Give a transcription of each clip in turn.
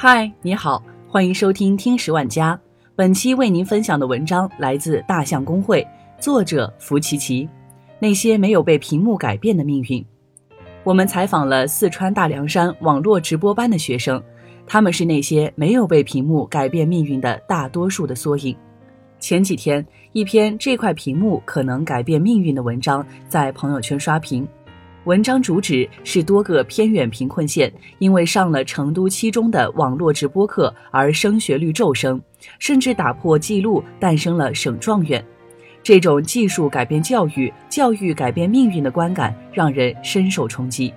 嗨，你好，欢迎收听听十万家。本期为您分享的文章来自大象公会，作者福琪琪。那些没有被屏幕改变的命运。我们采访了四川大凉山网络直播班的学生，他们是那些没有被屏幕改变命运的大多数的缩影。前几天，一篇这块屏幕可能改变命运的文章在朋友圈刷屏。文章主旨是多个偏远贫困县因为上了成都七中的网络直播课而升学率骤升，甚至打破记录，诞生了省状元。这种技术改变教育、教育改变命运的观感让人深受冲击。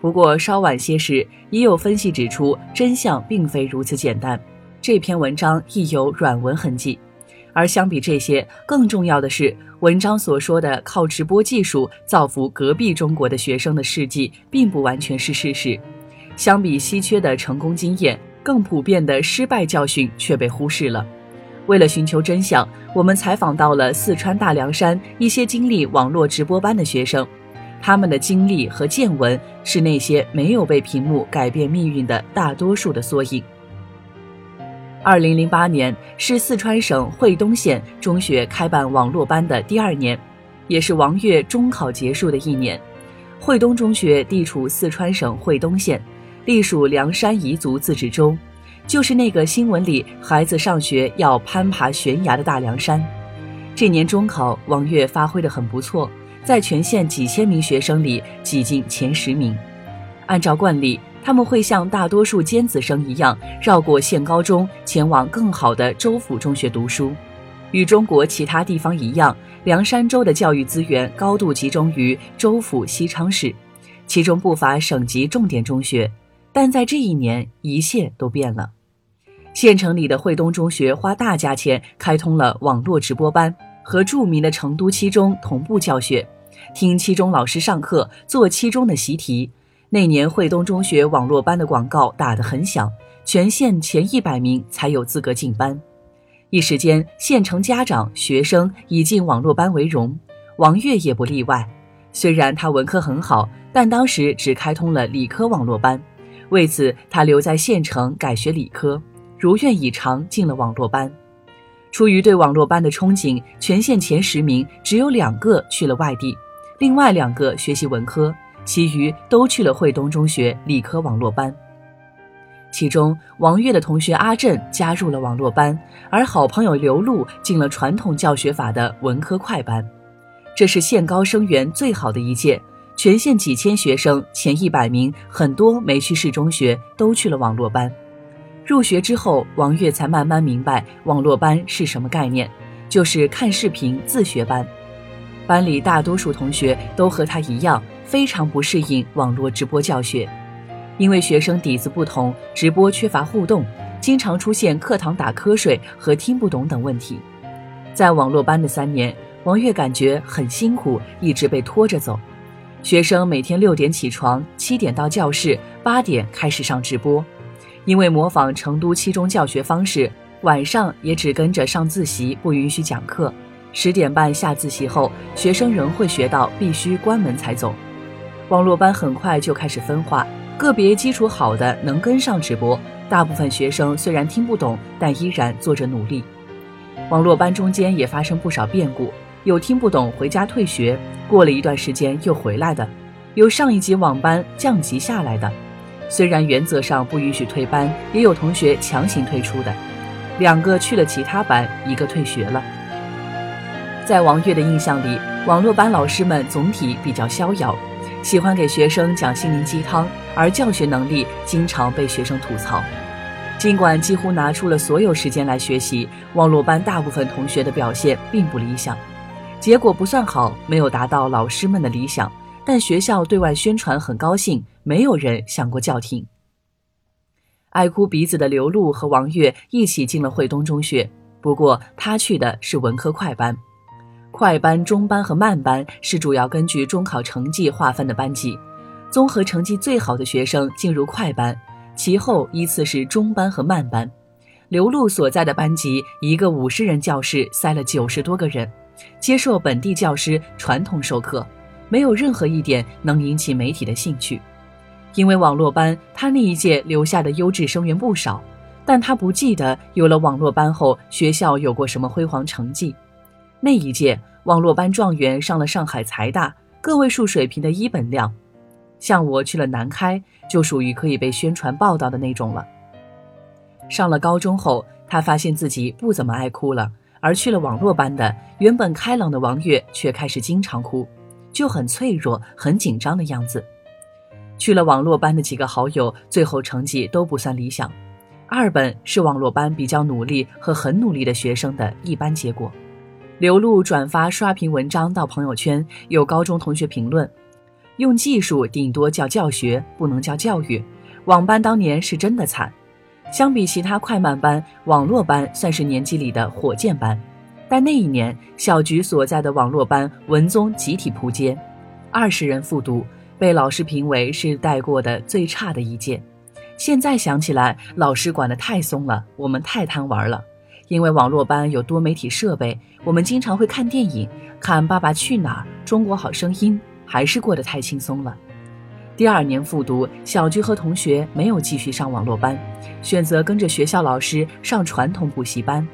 不过稍晚些时，已有分析指出，真相并非如此简单。这篇文章亦有软文痕迹。而相比这些，更重要的是，文章所说的靠直播技术造福隔壁中国的学生的事迹，并不完全是事实。相比稀缺的成功经验，更普遍的失败教训却被忽视了。为了寻求真相，我们采访到了四川大凉山一些经历网络直播班的学生，他们的经历和见闻是那些没有被屏幕改变命运的大多数的缩影。二零零八年是四川省会东县中学开办网络班的第二年，也是王悦中考结束的一年。会东中学地处四川省会东县，隶属凉山彝族自治州，就是那个新闻里孩子上学要攀爬悬崖的大凉山。这年中考，王悦发挥的很不错，在全县几千名学生里挤进前十名。按照惯例。他们会像大多数尖子生一样，绕过县高中，前往更好的州府中学读书。与中国其他地方一样，凉山州的教育资源高度集中于州府西昌市，其中不乏省级重点中学。但在这一年，一切都变了。县城里的惠东中学花大价钱开通了网络直播班，和著名的成都七中同步教学，听七中老师上课，做七中的习题。那年惠东中学网络班的广告打得很响，全县前一百名才有资格进班。一时间，县城家长、学生以进网络班为荣，王月也不例外。虽然他文科很好，但当时只开通了理科网络班，为此他留在县城改学理科，如愿以偿进了网络班。出于对网络班的憧憬，全县前十名只有两个去了外地，另外两个学习文科。其余都去了惠东中学理科网络班，其中王悦的同学阿振加入了网络班，而好朋友刘露进了传统教学法的文科快班。这是县高生源最好的一届，全县几千学生前一百名，很多没去市中学，都去了网络班。入学之后，王悦才慢慢明白网络班是什么概念，就是看视频自学班。班里大多数同学都和他一样。非常不适应网络直播教学，因为学生底子不同，直播缺乏互动，经常出现课堂打瞌睡和听不懂等问题。在网络班的三年，王悦感觉很辛苦，一直被拖着走。学生每天六点起床，七点到教室，八点开始上直播。因为模仿成都七中教学方式，晚上也只跟着上自习，不允许讲课。十点半下自习后，学生仍会学到必须关门才走。网络班很快就开始分化，个别基础好的能跟上直播，大部分学生虽然听不懂，但依然做着努力。网络班中间也发生不少变故，有听不懂回家退学，过了一段时间又回来的，有上一级网班降级下来的。虽然原则上不允许退班，也有同学强行退出的。两个去了其他班，一个退学了。在王悦的印象里，网络班老师们总体比较逍遥。喜欢给学生讲心灵鸡汤，而教学能力经常被学生吐槽。尽管几乎拿出了所有时间来学习，网络班大部分同学的表现并不理想，结果不算好，没有达到老师们的理想。但学校对外宣传很高兴，没有人想过叫停。爱哭鼻子的刘露和王悦一起进了惠东中学，不过她去的是文科快班。快班、中班和慢班是主要根据中考成绩划分的班级，综合成绩最好的学生进入快班，其后依次是中班和慢班。刘露所在的班级，一个五十人教室塞了九十多个人，接受本地教师传统授课，没有任何一点能引起媒体的兴趣。因为网络班，他那一届留下的优质生源不少，但他不记得有了网络班后学校有过什么辉煌成绩。那一届网络班状元上了上海财大，个位数水平的一本量。像我去了南开，就属于可以被宣传报道的那种了。上了高中后，他发现自己不怎么爱哭了，而去了网络班的原本开朗的王月却开始经常哭，就很脆弱、很紧张的样子。去了网络班的几个好友，最后成绩都不算理想。二本是网络班比较努力和很努力的学生的一般结果。流露转发刷屏文章到朋友圈，有高中同学评论：“用技术顶多叫教学，不能叫教育。”网班当年是真的惨。相比其他快慢班，网络班算是年级里的火箭班。但那一年，小菊所在的网络班文综集体扑街，二十人复读。被老师评为是带过的最差的一届。现在想起来，老师管得太松了，我们太贪玩了。因为网络班有多媒体设备，我们经常会看电影，看《爸爸去哪儿》《中国好声音》，还是过得太轻松了。第二年复读，小菊和同学没有继续上网络班，选择跟着学校老师上传统补习班。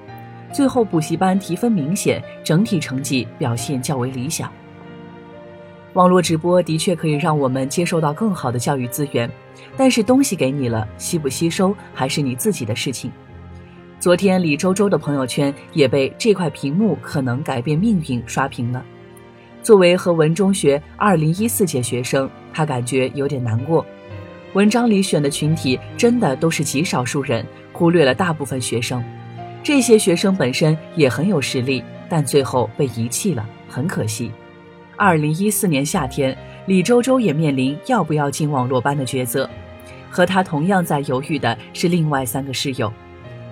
最后补习班提分明显，整体成绩表现较为理想。网络直播的确可以让我们接受到更好的教育资源，但是东西给你了，吸不吸收还是你自己的事情。昨天李周周的朋友圈也被这块屏幕可能改变命运刷屏了。作为和文中学二零一四届学生，他感觉有点难过。文章里选的群体真的都是极少数人，忽略了大部分学生。这些学生本身也很有实力，但最后被遗弃了，很可惜。二零一四年夏天，李周周也面临要不要进网络班的抉择，和他同样在犹豫的是另外三个室友。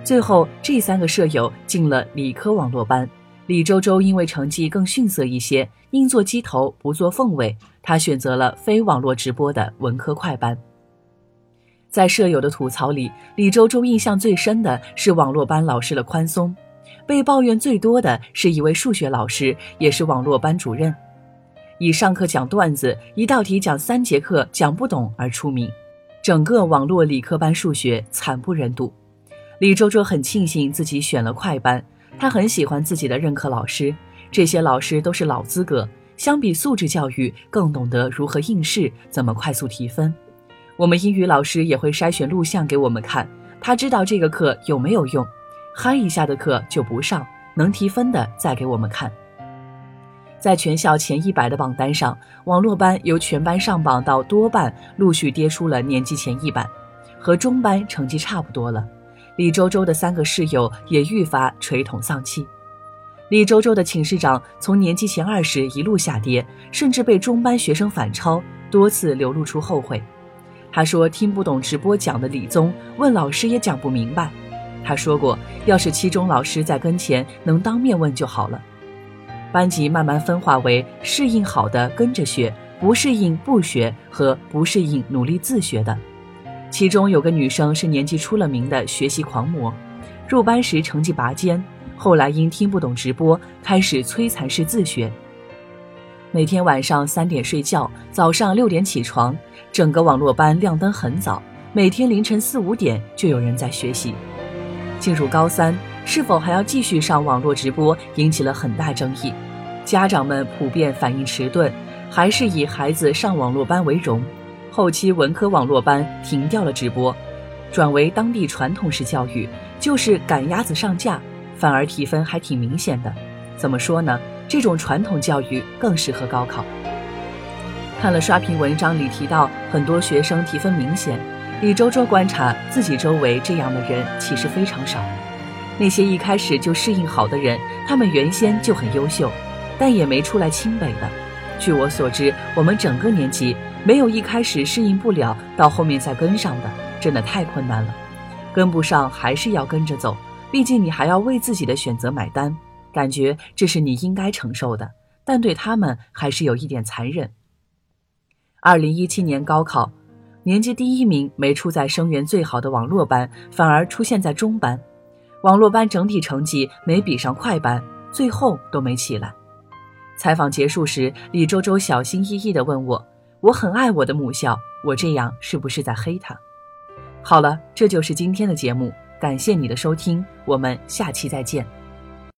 最后，这三个舍友进了理科网络班。李周周因为成绩更逊色一些，宁做鸡头不做凤尾，他选择了非网络直播的文科快班。在舍友的吐槽里，李周周印象最深的是网络班老师的宽松，被抱怨最多的是一位数学老师，也是网络班主任。以上课讲段子，一道题讲三节课讲不懂而出名，整个网络理科班数学惨不忍睹。李周周很庆幸自己选了快班，他很喜欢自己的任课老师，这些老师都是老资格，相比素质教育更懂得如何应试，怎么快速提分。我们英语老师也会筛选录像给我们看，他知道这个课有没有用，嗨一下的课就不上，能提分的再给我们看。在全校前一百的榜单上，网络班由全班上榜到多半陆续跌出了年级前一百，和中班成绩差不多了。李周周的三个室友也愈发垂头丧气。李周周的寝室长从年级前二十一路下跌，甚至被中班学生反超，多次流露出后悔。他说听不懂直播讲的理综，问老师也讲不明白。他说过，要是期中老师在跟前，能当面问就好了。班级慢慢分化为适应好的跟着学，不适应不学和不适应努力自学的。其中有个女生是年级出了名的学习狂魔，入班时成绩拔尖，后来因听不懂直播，开始摧残式自学。每天晚上三点睡觉，早上六点起床，整个网络班亮灯很早，每天凌晨四五点就有人在学习。进入高三。是否还要继续上网络直播，引起了很大争议。家长们普遍反应迟钝，还是以孩子上网络班为荣。后期文科网络班停掉了直播，转为当地传统式教育，就是赶鸭子上架，反而提分还挺明显的。怎么说呢？这种传统教育更适合高考。看了刷屏文章里提到很多学生提分明显，李周周观察自己周围这样的人其实非常少。那些一开始就适应好的人，他们原先就很优秀，但也没出来清北的。据我所知，我们整个年级没有一开始适应不了，到后面再跟上的，真的太困难了。跟不上还是要跟着走，毕竟你还要为自己的选择买单。感觉这是你应该承受的，但对他们还是有一点残忍。二零一七年高考，年级第一名没出在生源最好的网络班，反而出现在中班。网络班整体成绩没比上快班，最后都没起来。采访结束时，李周周小心翼翼地问我：“我很爱我的母校，我这样是不是在黑他？好了，这就是今天的节目，感谢你的收听，我们下期再见。